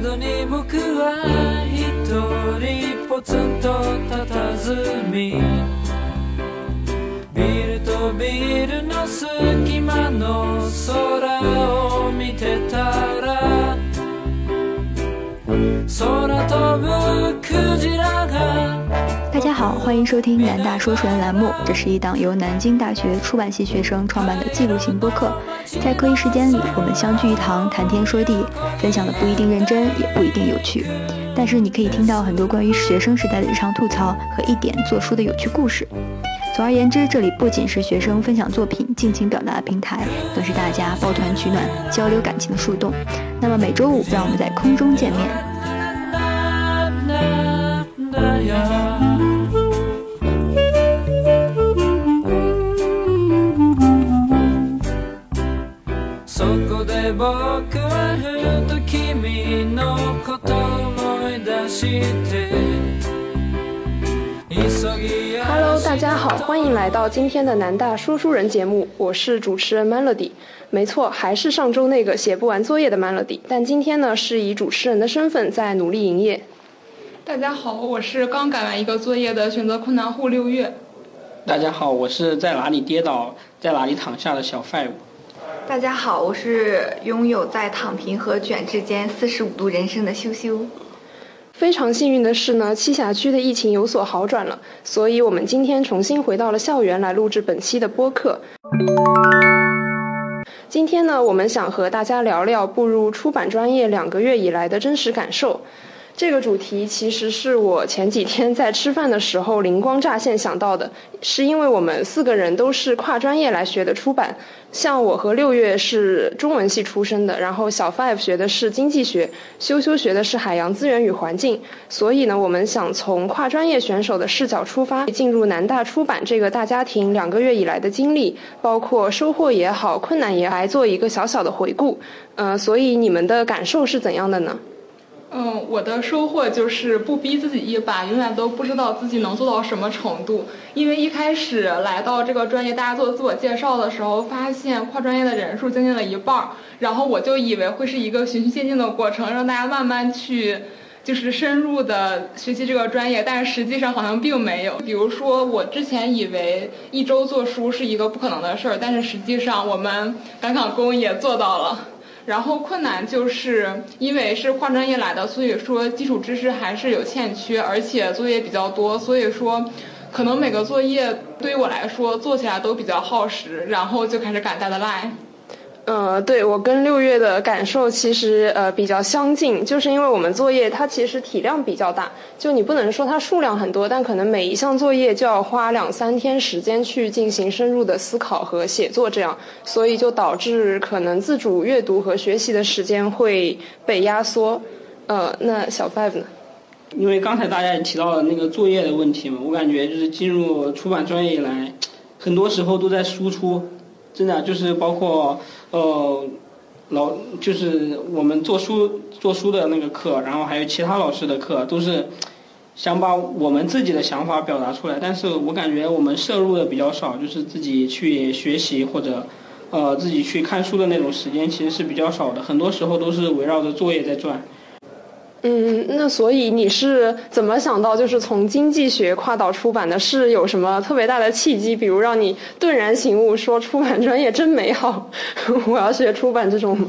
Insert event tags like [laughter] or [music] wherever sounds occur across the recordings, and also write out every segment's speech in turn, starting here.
窓に僕は一人ポツンと佇み。ビルとビルの隙間の空を見てたら空飛ぶクジラが好，欢迎收听南大说书人栏目。这是一档由南京大学出版系学生创办的记录型播客。在课余时间里，我们相聚一堂，谈天说地，分享的不一定认真，也不一定有趣。但是你可以听到很多关于学生时代的日常吐槽和一点做书的有趣故事。总而言之，这里不仅是学生分享作品、尽情表达的平台，更是大家抱团取暖、交流感情的树洞。那么每周五，让我们在空中见面。僕はふと君のこと思い出して急ぎ足 Hello，大家好，欢迎来到今天的南大说书人节目，我是主持人 Melody。没错，还是上周那个写不完作业的 Melody，但今天呢是以主持人的身份在努力营业。大家好，我是刚改完一个作业的选择困难户六月。大家好，我是在哪里跌倒在哪里躺下的小 five。 大家好，我是拥有在躺平和卷之间四十五度人生的羞羞。非常幸运的是呢，栖霞区的疫情有所好转了，所以我们今天重新回到了校园来录制本期的播客。今天呢，我们想和大家聊聊步入出版专业两个月以来的真实感受。这个主题其实是我前几天在吃饭的时候灵光乍现想到的，是因为我们四个人都是跨专业来学的出版，像我和六月是中文系出身的，然后小 five 学的是经济学，修修学的是海洋资源与环境，所以呢，我们想从跨专业选手的视角出发，进入南大出版这个大家庭两个月以来的经历，包括收获也好，困难也，来做一个小小的回顾。呃，所以你们的感受是怎样的呢？嗯，我的收获就是不逼自己一把，永远都不知道自己能做到什么程度。因为一开始来到这个专业，大家做自我介绍的时候，发现跨专业的人数将近了一半儿，然后我就以为会是一个循序渐进的过程，让大家慢慢去。就是深入的学习这个专业，但是实际上好像并没有。比如说，我之前以为一周做书是一个不可能的事儿，但是实际上我们赶赶工也做到了。然后困难就是因为是跨专业来的，所以说基础知识还是有欠缺，而且作业比较多，所以说可能每个作业对于我来说做起来都比较耗时，然后就开始赶 deadline。呃，对我跟六月的感受其实呃比较相近，就是因为我们作业它其实体量比较大，就你不能说它数量很多，但可能每一项作业就要花两三天时间去进行深入的思考和写作，这样，所以就导致可能自主阅读和学习的时间会被压缩。呃，那小 five 呢？因为刚才大家也提到了那个作业的问题嘛，我感觉就是进入出版专业以来，很多时候都在输出，真的就是包括呃老就是我们做书做书的那个课，然后还有其他老师的课，都是想把我们自己的想法表达出来，但是我感觉我们摄入的比较少，就是自己去学习或者呃自己去看书的那种时间其实是比较少的，很多时候都是围绕着作业在转。嗯，那所以你是怎么想到就是从经济学跨到出版的？是有什么特别大的契机？比如让你顿然醒悟，说出版专业真美好，[laughs] 我要学出版这种吗？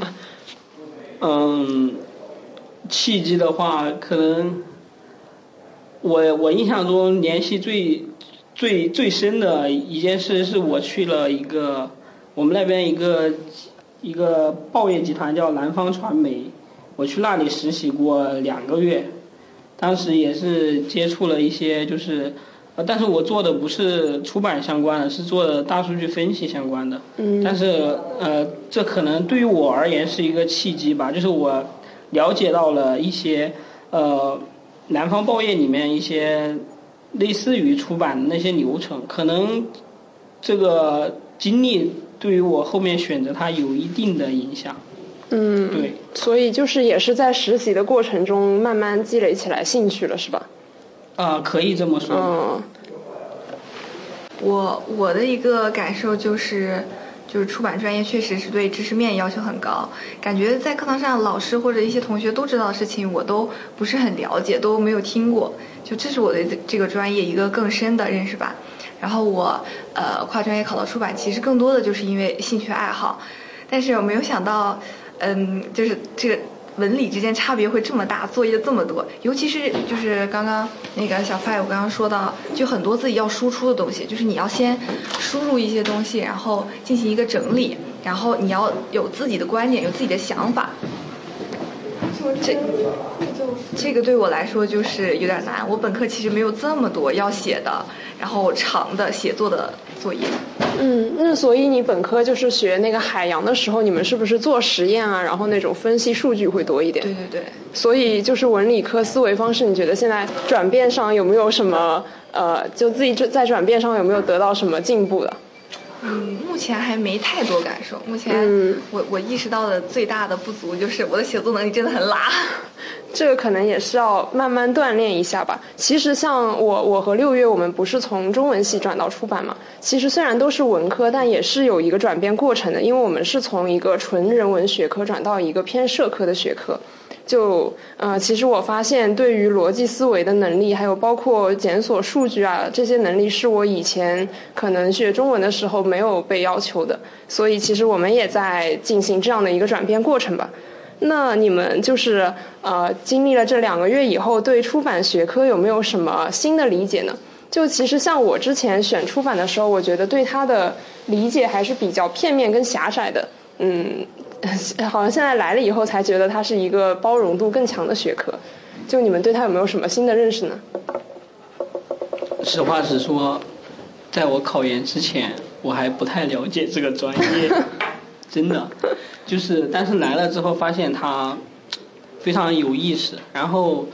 嗯，契机的话，可能我我印象中联系最最最深的一件事，是我去了一个我们那边一个一个报业集团叫南方传媒，我去那里实习过两个月，当时也是接触了一些就是。呃，但是我做的不是出版相关的，是做的大数据分析相关的。嗯。但是呃，这可能对于我而言是一个契机吧，就是我了解到了一些呃南方报业里面一些类似于出版的那些流程，可能这个经历对于我后面选择它有一定的影响。嗯。对。所以就是也是在实习的过程中慢慢积累起来兴趣了，是吧？啊、可以这么说。嗯。我我的一个感受就是，就是出版专业确实是对知识面要求很高，感觉在课堂上老师或者一些同学都知道的事情，我都不是很了解，都没有听过。就这是我对这个专业一个更深的认识吧。然后我呃跨专业考到出版，其实更多的就是因为兴趣爱好，但是我没有想到，嗯，就是这个。文理之间差别会这么大，作业这么多，尤其是就是刚刚那个小 five 我刚刚说到，就很多自己要输出的东西，就是你要先输入一些东西，然后进行一个整理，然后你要有自己的观点，有自己的想法。这这个对我来说就是有点难。我本科其实没有这么多要写的，然后长的写作的作业。嗯，那所以你本科就是学那个海洋的时候，你们是不是做实验啊？然后那种分析数据会多一点？对对对。所以就是文理科思维方式，你觉得现在转变上有没有什么呃，就自己在转变上有没有得到什么进步的？嗯，目前还没太多感受。目前我我意识到的最大的不足就是我的写作能力真的很拉。[laughs] 这个可能也是要慢慢锻炼一下吧。其实像我，我和六月，我们不是从中文系转到出版嘛？其实虽然都是文科，但也是有一个转变过程的，因为我们是从一个纯人文学科转到一个偏社科的学科。就呃，其实我发现，对于逻辑思维的能力，还有包括检索数据啊这些能力，是我以前可能学中文的时候没有被要求的。所以其实我们也在进行这样的一个转变过程吧。那你们就是呃，经历了这两个月以后，对出版学科有没有什么新的理解呢？就其实像我之前选出版的时候，我觉得对它的理解还是比较片面跟狭窄的。嗯，[laughs] 好像现在来了以后才觉得它是一个包容度更强的学科。就你们对它有没有什么新的认识呢？实话实说，在我考研之前，我还不太了解这个专业，[laughs] 真的。就是，但是来了之后发现它非常有意思，然后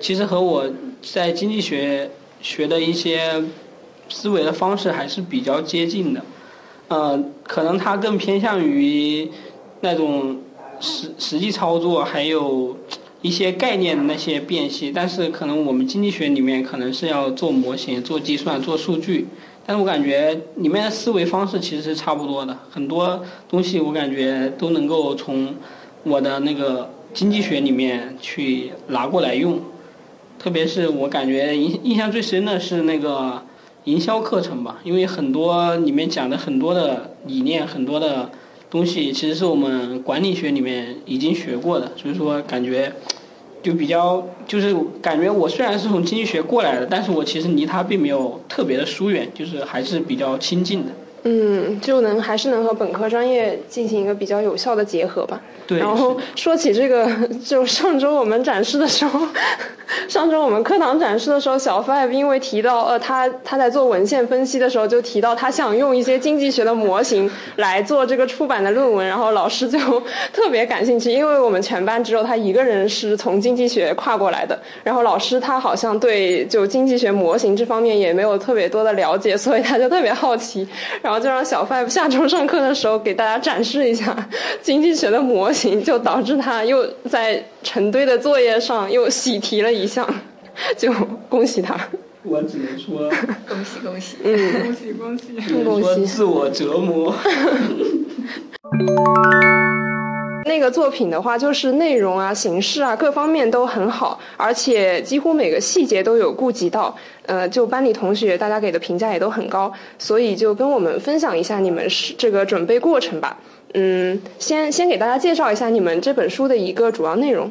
其实和我在经济学学的一些思维的方式还是比较接近的，呃，可能它更偏向于那种实实际操作，还有一些概念的那些辨析，但是可能我们经济学里面可能是要做模型、做计算、做数据。但是我感觉里面的思维方式其实是差不多的，很多东西我感觉都能够从我的那个经济学里面去拿过来用，特别是我感觉印印象最深的是那个营销课程吧，因为很多里面讲的很多的理念，很多的东西其实是我们管理学里面已经学过的，所以说感觉。就比较，就是感觉我虽然是从经济学过来的，但是我其实离他并没有特别的疏远，就是还是比较亲近的。嗯，就能还是能和本科专业进行一个比较有效的结合吧。对。然后说起这个，[laughs] 就上周我们展示的时候，上周我们课堂展示的时候，小 five 因为提到呃他他在做文献分析的时候就提到他想用一些经济学的模型来做这个出版的论文，然后老师就特别感兴趣，因为我们全班只有他一个人是从经济学跨过来的，然后老师他好像对就经济学模型这方面也没有特别多的了解，所以他就特别好奇。然后就让小 five 下周上课的时候给大家展示一下经济学的模型，就导致他又在成堆的作业上又喜提了一项，就恭喜他。我只能说恭 [laughs] 喜恭喜，嗯，恭喜恭喜，恭喜，自我折磨。[laughs] [laughs] 那个作品的话，就是内容啊、形式啊各方面都很好，而且几乎每个细节都有顾及到。呃，就班里同学大家给的评价也都很高，所以就跟我们分享一下你们是这个准备过程吧。嗯，先先给大家介绍一下你们这本书的一个主要内容。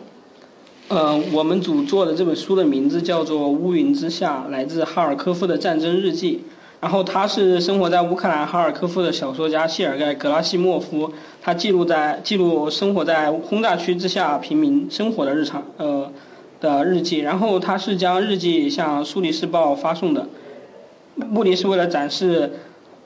呃，我们组做的这本书的名字叫做《乌云之下》，来自哈尔科夫的战争日记。然后他是生活在乌克兰哈尔科夫的小说家谢尔盖·格拉西莫夫，他记录在记录生活在轰炸区之下平民生活的日常呃的日记。然后他是将日记向苏黎世报发送的，目的是为了展示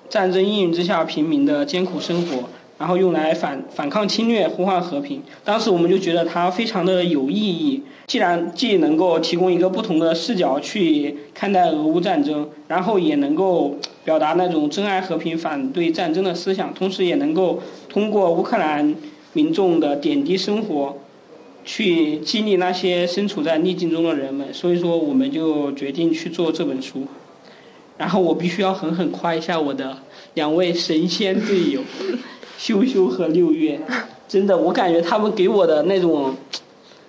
战争阴影之下平民的艰苦生活。然后用来反反抗侵略，呼唤和平。当时我们就觉得它非常的有意义。既然既能够提供一个不同的视角去看待俄乌战争，然后也能够表达那种珍爱和平、反对战争的思想，同时也能够通过乌克兰民众的点滴生活，去激励那些身处在逆境中的人们。所以说，我们就决定去做这本书。然后我必须要狠狠夸一下我的两位神仙队友，羞羞和六月，真的，我感觉他们给我的那种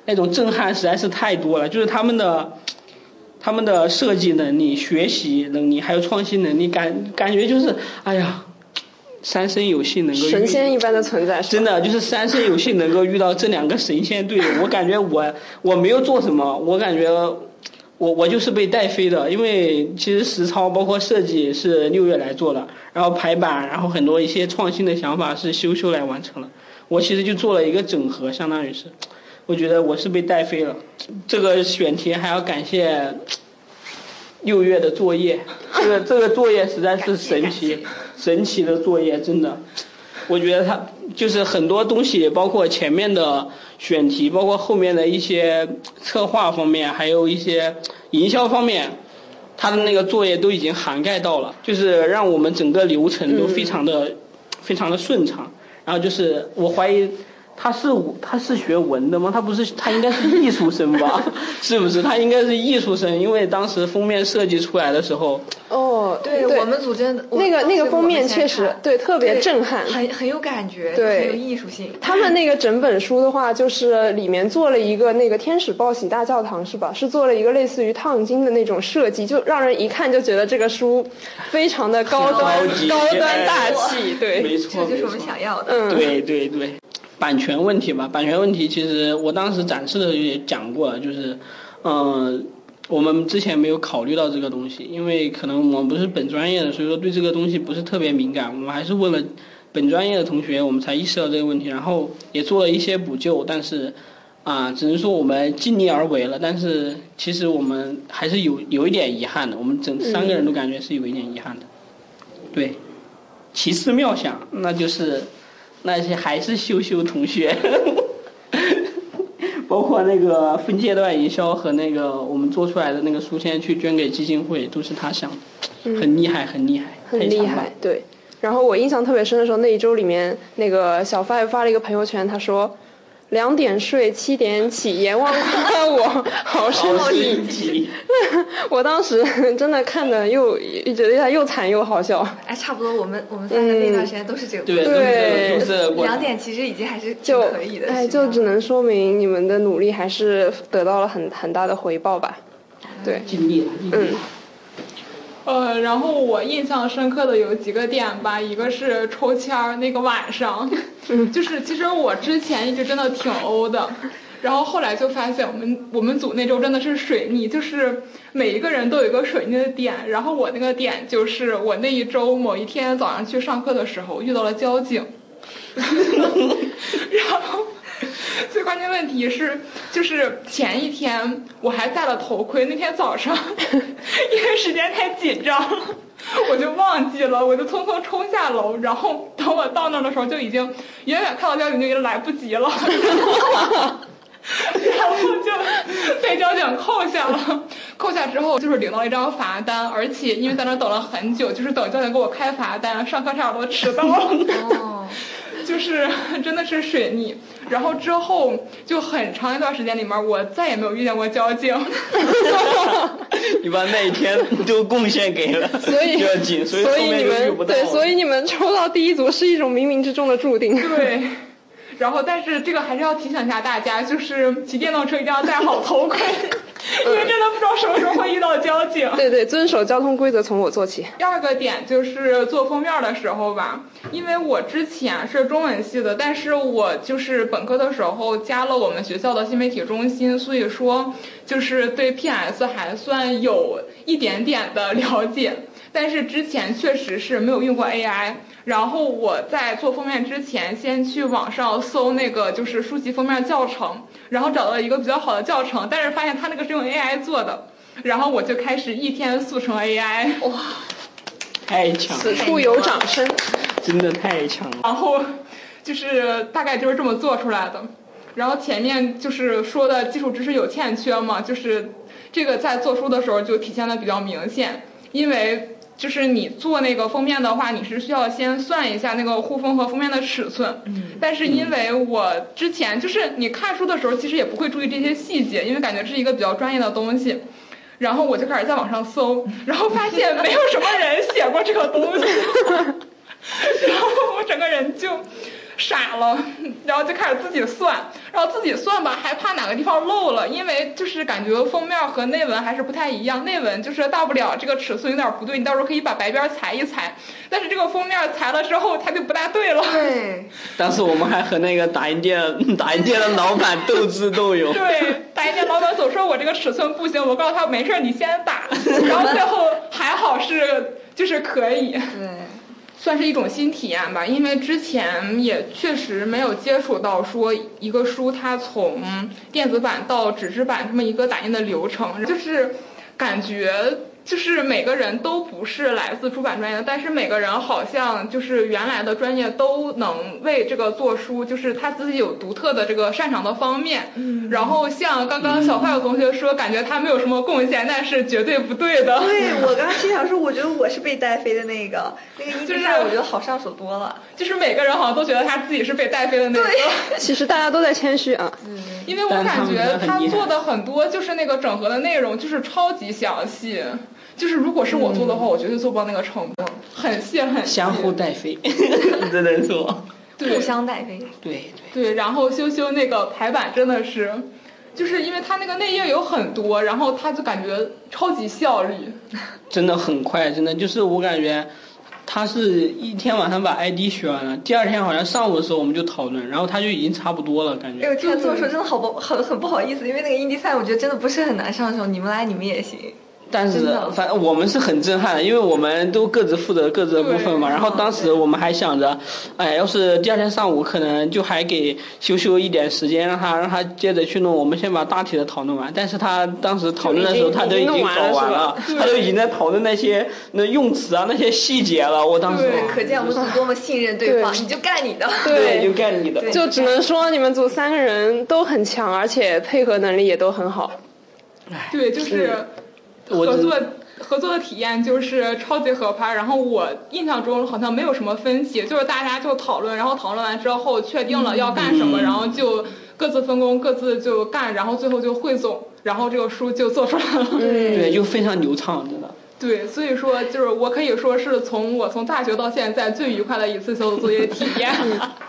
那种震撼实在是太多了，就是他们的他们的设计能力、学习能力还有创新能力，感感觉就是哎呀，三生有幸能够神仙一般的存在，真的就是三生有幸能够遇到这两个神仙队友，我感觉我我没有做什么，我感觉我我就是被带飞的，因为其实实操包括设计是六月来做的，然后排版，然后很多一些创新的想法是修修来完成了，我其实就做了一个整合，相当于是，我觉得我是被带飞了。这个选题还要感谢六月的作业，这个这个作业实在是神奇，神奇的作业，真的。我觉得他就是很多东西，包括前面的选题，包括后面的一些策划方面，还有一些营销方面，他的那个作业都已经涵盖到了，就是让我们整个流程都非常的、非常的顺畅。然后就是我怀疑他是他是学文的吗？他不是，他应该是艺术生吧？[laughs] 是不是？他应该是艺术生，因为当时封面设计出来的时候，哦，对我们组真的那个那个封面确实对特别震撼，很很有感觉，对很有艺术性。他们那个整本书的话，就是里面做了一个那个天使报喜大教堂是吧？是做了一个类似于烫金的那种设计，就让人一看就觉得这个书非常的高端高高端大气，对，没错，这就是我们想要的。嗯，对对对，版权问题吧，版权问题其实我当时展示的时候也讲过了，就是，嗯、我们之前没有考虑到这个东西，因为可能我们不是本专业的，所以说对这个东西不是特别敏感。我们还是问了本专业的同学，我们才意识到这个问题，然后也做了一些补救，但是。啊，只能说我们尽力而为了，但是其实我们还是有有一点遗憾的，我们整三个人都感觉是有一点遗憾的。对，奇思妙想，那就是那些还是羞羞同学，[laughs] 包括那个分阶段营销和那个我们做出来的那个书签去捐给基金会，都是他想的，很厉害，很厉害，很厉害，对。然后我印象特别深的时候，那一周里面，那个小 five 发了一个朋友圈，他说。两点睡，七点起，阎王夸我 [laughs] 好身好体。[laughs] 我当时 [laughs] 真的看的又觉得他又惨又好笑。哎，差不多，我们我们三个那段时间都是这个。对，两点其实已经还是就可以的。哎，就只能说明你们的努力还是得到了很很大的回报吧。对，尽力了，尽力了。呃，然后我印象深刻的有几个点吧，一个是抽签儿那个晚上，[laughs] 就是其实我之前一直真的挺欧的，然后后来就发现我们我们组那周真的是水逆，就是每一个人都有一个水逆的点，然后我那个点就是我那一周某一天早上去上课的时候遇到了交警，[laughs] [laughs] 然后。[laughs] 最关键问题是，就是前一天我还戴了头盔，那天早上因为时间太紧张，我就忘记了，我就匆匆冲下楼，然后等我到那儿的时候，就已经远远看到交警就已经来不及了。[laughs] 然后就被交警扣下了，扣下之后就是领到一张罚单，而且因为在那等了很久，就是等交警给我开罚单，上课差点都迟到了。哦，就是 [laughs] 真的是水逆，然后之后就很长一段时间里面，我再也没有遇见过交警。[laughs] 你把那一天都贡献给了 [laughs] 所以交警，所以所以你们对，所以以你们抽到第一组是一种冥冥之中的注定。对，然后但是这个还是要提醒一下大家，就是骑电动车一定要戴好头盔，[laughs] 因为真的不知道什么时候会遇到交警。[laughs] 对对，遵守交通规则从我做起。第二个点就是做封面的时候吧，因为我之前是中文系的，但是我就是本科的时候加了我们学校的新媒体中心，所以说就是对 PS 还算有一点点的了解，但是之前确实是没有用过 AI。然后我在做封面之前，先去网上搜那个就是书籍封面教程，然后找到一个比较好的教程，但是发现它那个是用 AI 做的，然后我就开始一天速成 AI。哇！太强了，此处有掌声。真的太强了。然后就是大概就是这么做出来的。然后前面就是说的基础知识有欠缺嘛，就是这个在做书的时候就体现的比较明显，因为就是你做那个封面的话，你是需要先算一下那个护封和封面的尺寸。嗯。但是因为我之前就是你看书的时候，其实也不会注意这些细节，因为感觉这是一个比较专业的东西。然后我就开始在网上搜，然后发现没有什么人写过这个东西，[laughs] 然后我整个人就傻了，[laughs] 然后就开始自己算，然后自己算吧，还怕哪个地方漏了，因为就是感觉封面和内文还是不太一样，内文就是大不了这个尺寸有点不对，你到时候可以把白边裁一裁，但是这个封面裁了之后它就不大对了。对，[laughs] 当时我们还和那个打印店打印店的老板斗智斗勇。对，[laughs] 打印店老板总说我这个尺寸不行，我告诉他没事儿，你先打，然后最后还好是就是可以。对，算是一种新体验吧，因为之前也确实没有接触到说一个书它从电子版到纸质版这么一个打印的流程，就是感觉就是每个人都不是来自出版专业的，但是每个人好像就是原来的专业都能为这个做书，就是他自己有独特的这个擅长的方面。嗯，然后像刚刚小坏有同学说，感觉他没有什么贡献，那是绝对不对的。对我刚刚心想说，我觉得我是被带飞的那个，[laughs] 那个一就是我觉得好上手多了。就是每个人好像都觉得他自己是被带飞的那个。对 [laughs] 其实大家都在谦虚啊。因为我感觉他做的很多就是那个整合的内容就是超级详细，就是如果是我做的话，我绝对做不到那个程度，很细很细。相互带飞，只能说，对互相带飞，对对，对，然后修修那个排版真的是，就是因为它那个内页有很多，然后他就感觉超级效率。真的很快，真的就是我感觉。他是一天晚上把 ID 学完了，第二天好像上午的时候我们就讨论，然后他就已经差不多了，感觉。哎呦，听他这么说真的好不很很不好意思，因为那个印第赛我觉得真的不是很难上手，你们来你们也行。但是反正我们是很震撼的，因为我们都各自负责各自的部分嘛。然后当时我们还想着，哎，要是第二天上午可能就还给修修一点时间，让他让他接着去弄。我们先把大体的讨论完。但是他当时讨论的时候，他都已经搞完了，他都已经在讨论那些那用词啊那些细节了。我当时对可见我们是多么信任对方，你就干你的。对就干你的。就只能说你们组三个人都很强，而且配合能力也都很好。对，就是我合作合作的体验就是超级合拍。然后我印象中好像没有什么分歧，就是大家就讨论，然后讨论完之后确定了要干什么，嗯然后就各自分工，各自就干，然后最后就汇总，然后这个书就做出来了。[laughs] 对，就非常流畅，真的。对，所以说就是我可以说是从我从大学到现在最愉快的一次小组作业体验。[laughs]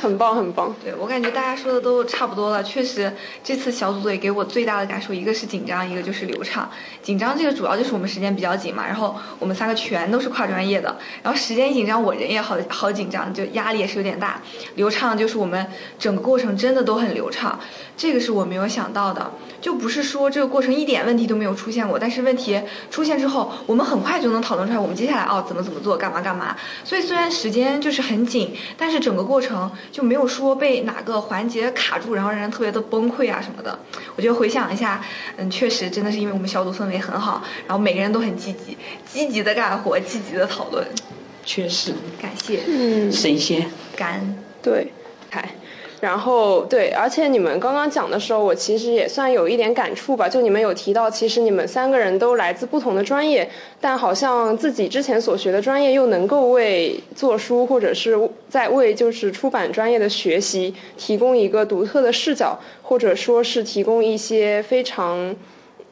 很棒，很棒。对我感觉大家说的都差不多了，确实这次小组作业给我最大的感受，一个是紧张，一个就是流畅。紧张这个主要就是我们时间比较紧嘛，然后我们三个全都是跨专业的，然后时间一紧张，我人也好好紧张，就压力也是有点大。流畅就是我们整个过程真的都很流畅，这个是我没有想到的，就不是说这个过程一点问题都没有出现过，但是问题出现之后，我们很快就能讨论出来我们接下来哦怎么怎么做，干嘛干嘛。所以虽然时间就是很紧，但是整个过程就没有说被哪个环节卡住，然后让人特别的崩溃啊什么的。我觉得回想一下，嗯，确实真的是因为我们小组氛围很好，然后每个人都很积极，积极的干活，积极的讨论。确实，感谢，嗯，神仙。感恩。对，嗨。然后对，而且你们刚刚讲的时候，我其实也算有一点感触吧。就你们有提到，其实你们三个人都来自不同的专业，但好像自己之前所学的专业又能够为做书或者是在为就是出版专业的学习提供一个独特的视角，或者说是提供一些非常。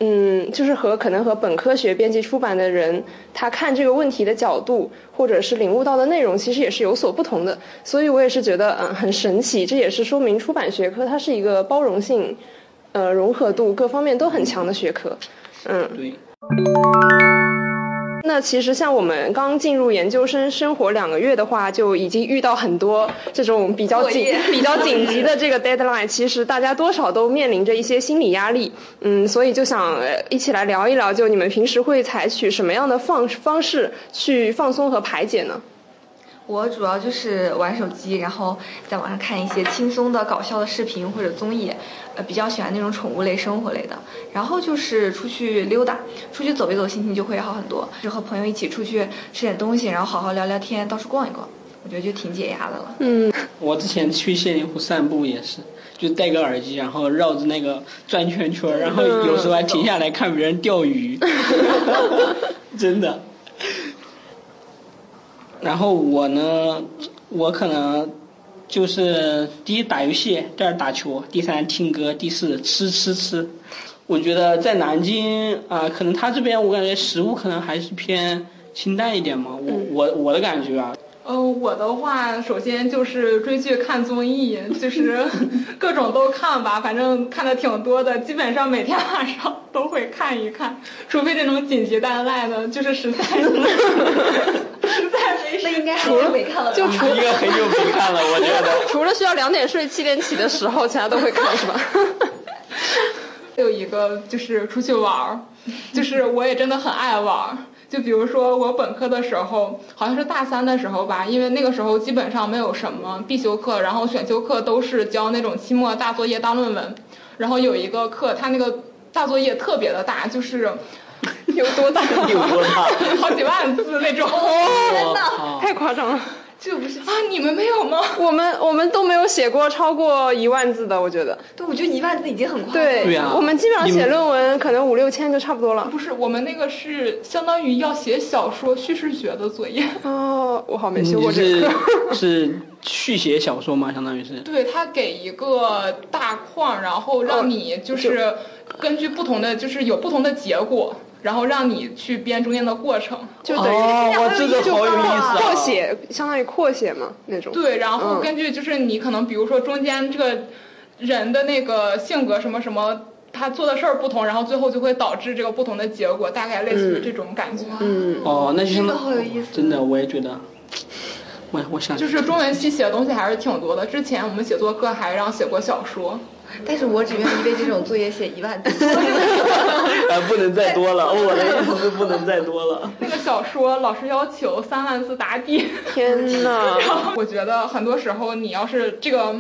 嗯，就是和可能和本科学编辑出版的人，他看这个问题的角度，或者是领悟到的内容，其实也是有所不同的。所以我也是觉得，嗯，很神奇。这也是说明出版学科它是一个包容性、呃，融合度各方面都很强的学科。嗯，对。那其实像我们刚进入研究生生活两个月的话，就已经遇到很多这种比较紧、比较紧急的这个 deadline。其实大家多少都面临着一些心理压力，嗯，所以就想呃一起来聊一聊，就你们平时会采取什么样的放方式去放松和排解呢？我主要就是玩手机，然后在网上看一些轻松的、搞笑的视频或者综艺，呃，比较喜欢那种宠物类、生活类的。然后就是出去溜达，出去走一走，心情就会好很多。就和朋友一起出去吃点东西，然后好好聊聊天，到处逛一逛，我觉得就挺解压的了。嗯，我之前去谢林湖散步也是，就戴个耳机，然后绕着那个转圈圈，然后有时候还停下来看别人钓鱼，[laughs] 真的。然后我呢，我可能就是第一打游戏，第二打球，第三听歌，第四吃吃吃。我觉得在南京啊、可能他这边我感觉食物可能还是偏清淡一点嘛，我我我的感觉啊，呃，我的话，首先就是追剧、看综艺，就是 [laughs] 各种都看吧，反正看的挺多的，基本上每天晚上都会看一看，除非这种紧急带赖的，就是实在是 [laughs] 那应该很久没看了吧？就除应该很久没看了，我觉得。[laughs] 除了需要两点睡、七点起的时候，其他都会看，是吧？[laughs] 有一个就是出去玩儿，就是我也真的很爱玩儿。就比如说我本科的时候，好像是大三的时候吧，因为那个时候基本上没有什么必修课，然后选修课都是交那种期末大作业、大论文。然后有一个课，它那个大作业特别的大，就是 [laughs] 有多大？有多大？好几万字那种。天呐！太夸张了！这不是啊，你们没有吗？我们我们都没有写过超过一万字的，我觉得。对，我觉得一万字已经很夸张了。对，对啊我们基本上写论文可能五六千就差不多了。不是，我们那个是相当于要写小说叙事学的作业。[laughs] 哦，我好没修过这是个。是续写小说吗？相当于是。对他给一个大框，然后让你就是根据不同的，就是有不同的结果，然后让你去编中间的过程。就等于哦，哇，这个好有意思啊！扩写，相当于扩写嘛那种。对，然后嗯根据就是你可能比如说中间这个人的那个性格什么什么。他做的事儿不同，然后最后就会导致这个不同的结果，大概类似于这种感觉。嗯，哦，那就相这当个好有意思真的，我也觉得，我我想就是中文系写的东西还是挺多的。之前我们写作课还让写过小说，但是我只愿意为这种作业写一万字。[laughs] 啊，不能再多了。[laughs] 我的意思是不能再多了。那个小说老师要求三万字打底。天呐，[laughs] 我觉得很多时候，你要是这个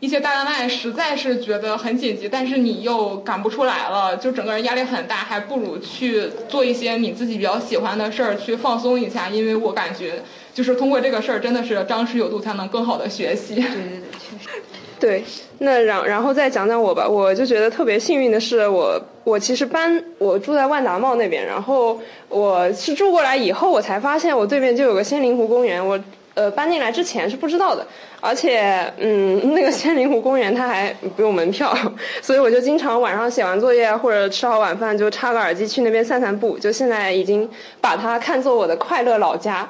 一些大单案实在是觉得很紧急，但是你又赶不出来了，就整个人压力很大，还不如去做一些你自己比较喜欢的事儿，去放松一下。因为我感觉，就是通过这个事儿，真的是张弛有度，才能更好的学习。对对对，确实。对，那然然后再讲讲我吧，我就觉得特别幸运的是我，我其实搬我住在万达茂那边，然后我是住过来以后，我才发现我对面就有个仙林湖公园，我呃搬进来之前是不知道的，而且嗯，那个仙林湖公园它还不用门票，[laughs] 所以我就经常晚上写完作业或者吃好晚饭就插个耳机去那边散散步，就现在已经把它看作我的快乐老家。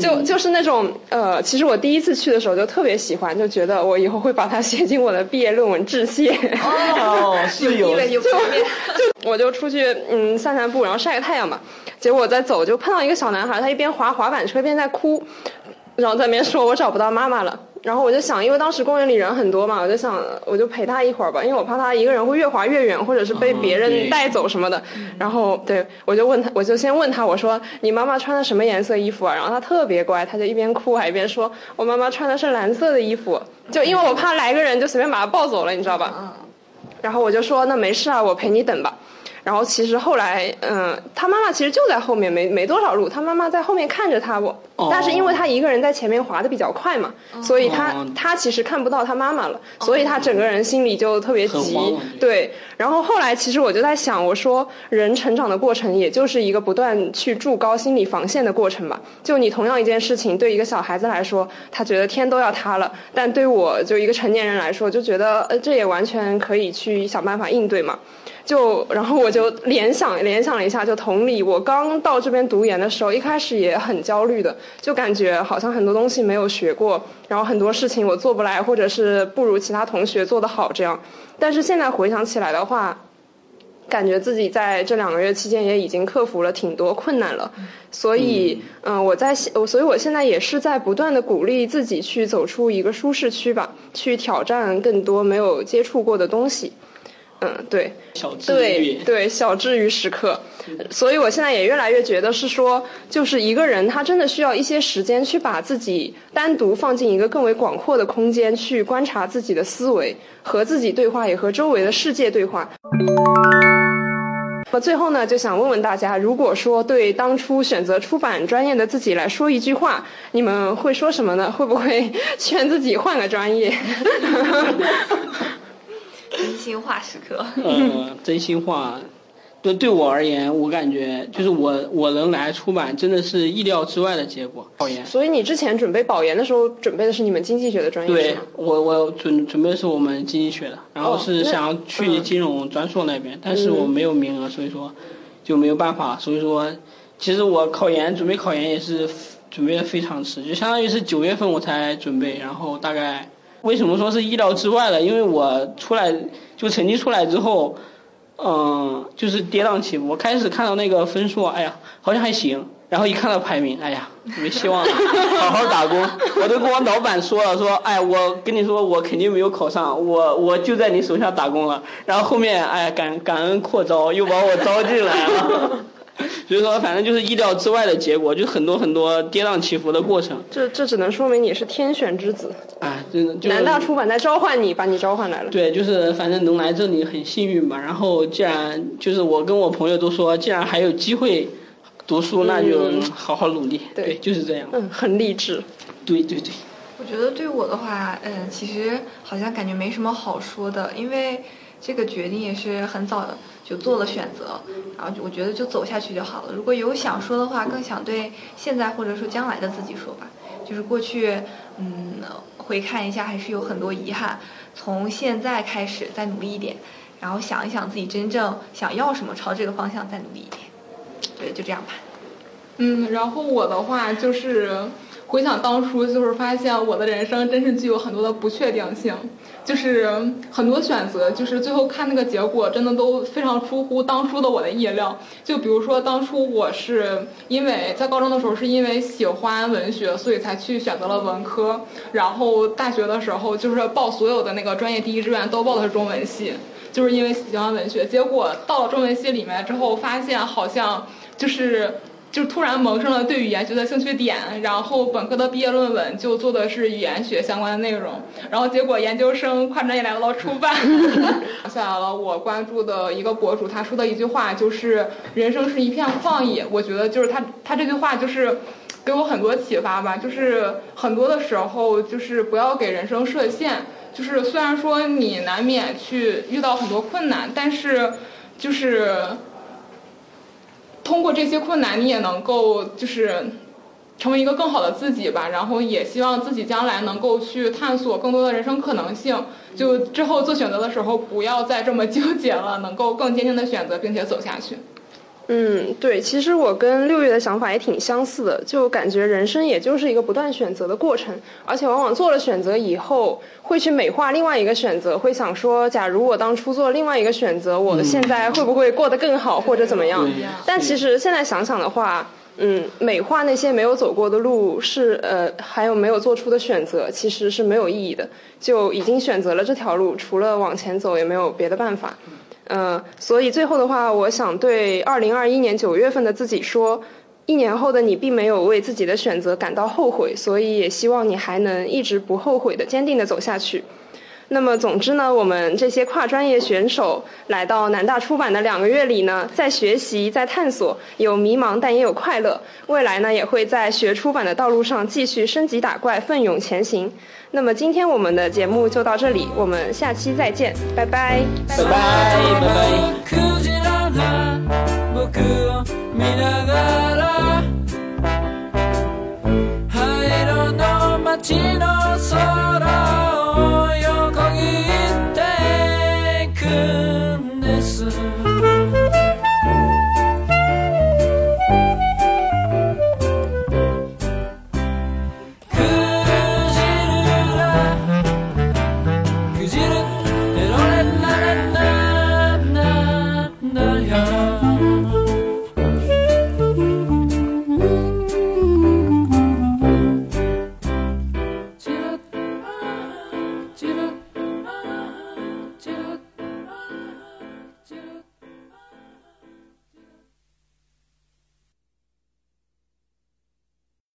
就就是那种呃，其实我第一次去的时候就特别喜欢，就觉得我以后会把它写进我的毕业论文致谢。哦，[laughs] 是有地位有方面。[laughs] 我就出去嗯散散步，然后晒个太阳嘛。结果我在走就碰到一个小男孩，他一边滑滑板车一边在哭，然后在那边说我找不到妈妈了。然后我就想，因为当时公园里人很多嘛，我就想我就陪他一会儿吧，因为我怕他一个人会越滑越远，或者是被别人带走什么的。然后对我就问他，我就先问他，我说你妈妈穿的什么颜色衣服啊？然后他特别乖，他就一边哭还一边说，我妈妈穿的是蓝色的衣服，就因为我怕来个人就随便把他抱走了，你知道吧？嗯，然后我就说那没事啊，我陪你等吧。然后其实后来，嗯，他妈妈其实就在后面，没没多少路，他妈妈在后面看着他，我，哦但是因为他一个人在前面滑的比较快嘛，所以他哦他其实看不到他妈妈了，所以他整个人心里就特别急对。然后后来其实我就在想，我说人成长的过程也就是一个不断去筑高心理防线的过程吧。就你同样一件事情，对一个小孩子来说，他觉得天都要塌了，但对我就一个成年人来说，就觉得呃这也完全可以去想办法应对嘛。就然后我就联想联想了一下，就同理，我刚到这边读研的时候，一开始也很焦虑的，就感觉好像很多东西没有学过，然后很多事情我做不来，或者是不如其他同学做得好这样。但是现在回想起来的话，感觉自己在这两个月期间也已经克服了挺多困难了，所以，嗯、我在我，所以我现在也是在不断的鼓励自己去走出一个舒适区吧，去挑战更多没有接触过的东西。嗯，对，小治对愈。对，小治愈时刻。所以我现在也越来越觉得是说，就是一个人他真的需要一些时间去把自己单独放进一个更为广阔的空间，去观察自己的思维，和自己对话，也和周围的世界对话。那最后呢，就想问问大家，如果说对当初选择出版专业的自己来说一句话，你们会说什么呢？会不会 [laughs] 劝自己换个专业？[laughs] 真心话时刻。[laughs] 呃，真心话，对对我而言，我感觉就是我我能来出版，真的是意料之外的结果。考研，所以你之前准备保研的时候，准备的是你们经济学的专业对吗？我我准准备的是我们经济学的，然后是想要去金融专硕那边，但是我没有名额，所以说就没有办法。所以说，其实我考研准备考研也是准备的非常迟，就相当于是九月份我才准备，然后大概为什么说是意料之外的？因为我出来就成绩出来之后。嗯，就是跌宕起伏。我开始看到那个分数，哎呀，好像还行。然后一看到排名，哎呀，没希望了，[laughs] 好好打工。[laughs] 我都跟我老板说了，说，哎，我跟你说，我肯定没有考上，我我就在你手下打工了。然后后面，哎，感感恩扩招，又把我招进来了。[laughs] [laughs] 所以说，反正就是意料之外的结果，就很多很多跌宕起伏的过程。这这只能说明你是天选之子，啊，真的就是南大出版在召唤你，把你召唤来了。对，就是反正能来这里很幸运嘛。然后既然就是我跟我朋友都说，既然还有机会读书，那就嗯好好努力。对就是这样。嗯，很励志。对对对。我觉得对我的话，嗯，其实好像感觉没什么好说的，因为这个决定也是很早就做了选择，然后就我觉得就走下去就好了。如果有想说的话，更想对现在或者说将来的自己说吧，就是过去，嗯，回看一下还是有很多遗憾，从现在开始再努力一点，然后想一想自己真正想要什么，朝这个方向再努力一点。对，就这样吧。嗯，然后我的话就是回想当初，就是发现我的人生真是具有很多的不确定性，就是很多选择，就是最后看那个结果，真的都非常出乎当初的我的意料。就比如说当初我是因为在高中的时候是因为喜欢文学，所以才去选择了文科，然后大学的时候就是报所有的那个专业第一志愿都报的是中文系。就是因为喜欢文学，结果到了中文系里面之后，发现好像就是就突然萌生了对语言学的兴趣点，然后本科的毕业论文就做的是语言学相关的内容，然后结果研究生跨专业来到了出版，[laughs] 下来了我关注的一个博主，他说的一句话就是“人生是一片旷野”，我觉得就是他他这句话就是。给我很多启发吧，就是很多的时候，就是不要给人生设限。就是虽然说你难免去遇到很多困难，但是就是通过这些困难，你也能够就是成为一个更好的自己吧。然后也希望自己将来能够去探索更多的人生可能性。就之后做选择的时候，不要再这么纠结了，能够更坚定的选择，并且走下去。嗯，对，其实我跟六月的想法也挺相似的，就感觉人生也就是一个不断选择的过程，而且往往做了选择以后，会去美化另外一个选择，会想说，假如我当初做另外一个选择，我现在会不会过得更好，或者怎么样？但其实现在想想的话，嗯，美化那些没有走过的路是呃，还有没有做出的选择，其实是没有意义的，就已经选择了这条路，除了往前走也没有别的办法。嗯，所以最后的话，我想对二零二一年九月份的自己说，一年后的你并没有为自己的选择感到后悔，所以也希望你还能一直不后悔的坚定的走下去。那么，总之呢，我们这些跨专业选手来到南大出版的两个月里呢，在学习，在探索，有迷茫，但也有快乐。未来呢，也会在学出版的道路上继续升级打怪，奋勇前行。那么，今天我们的节目就到这里，我们下期再见，拜拜。拜拜拜拜。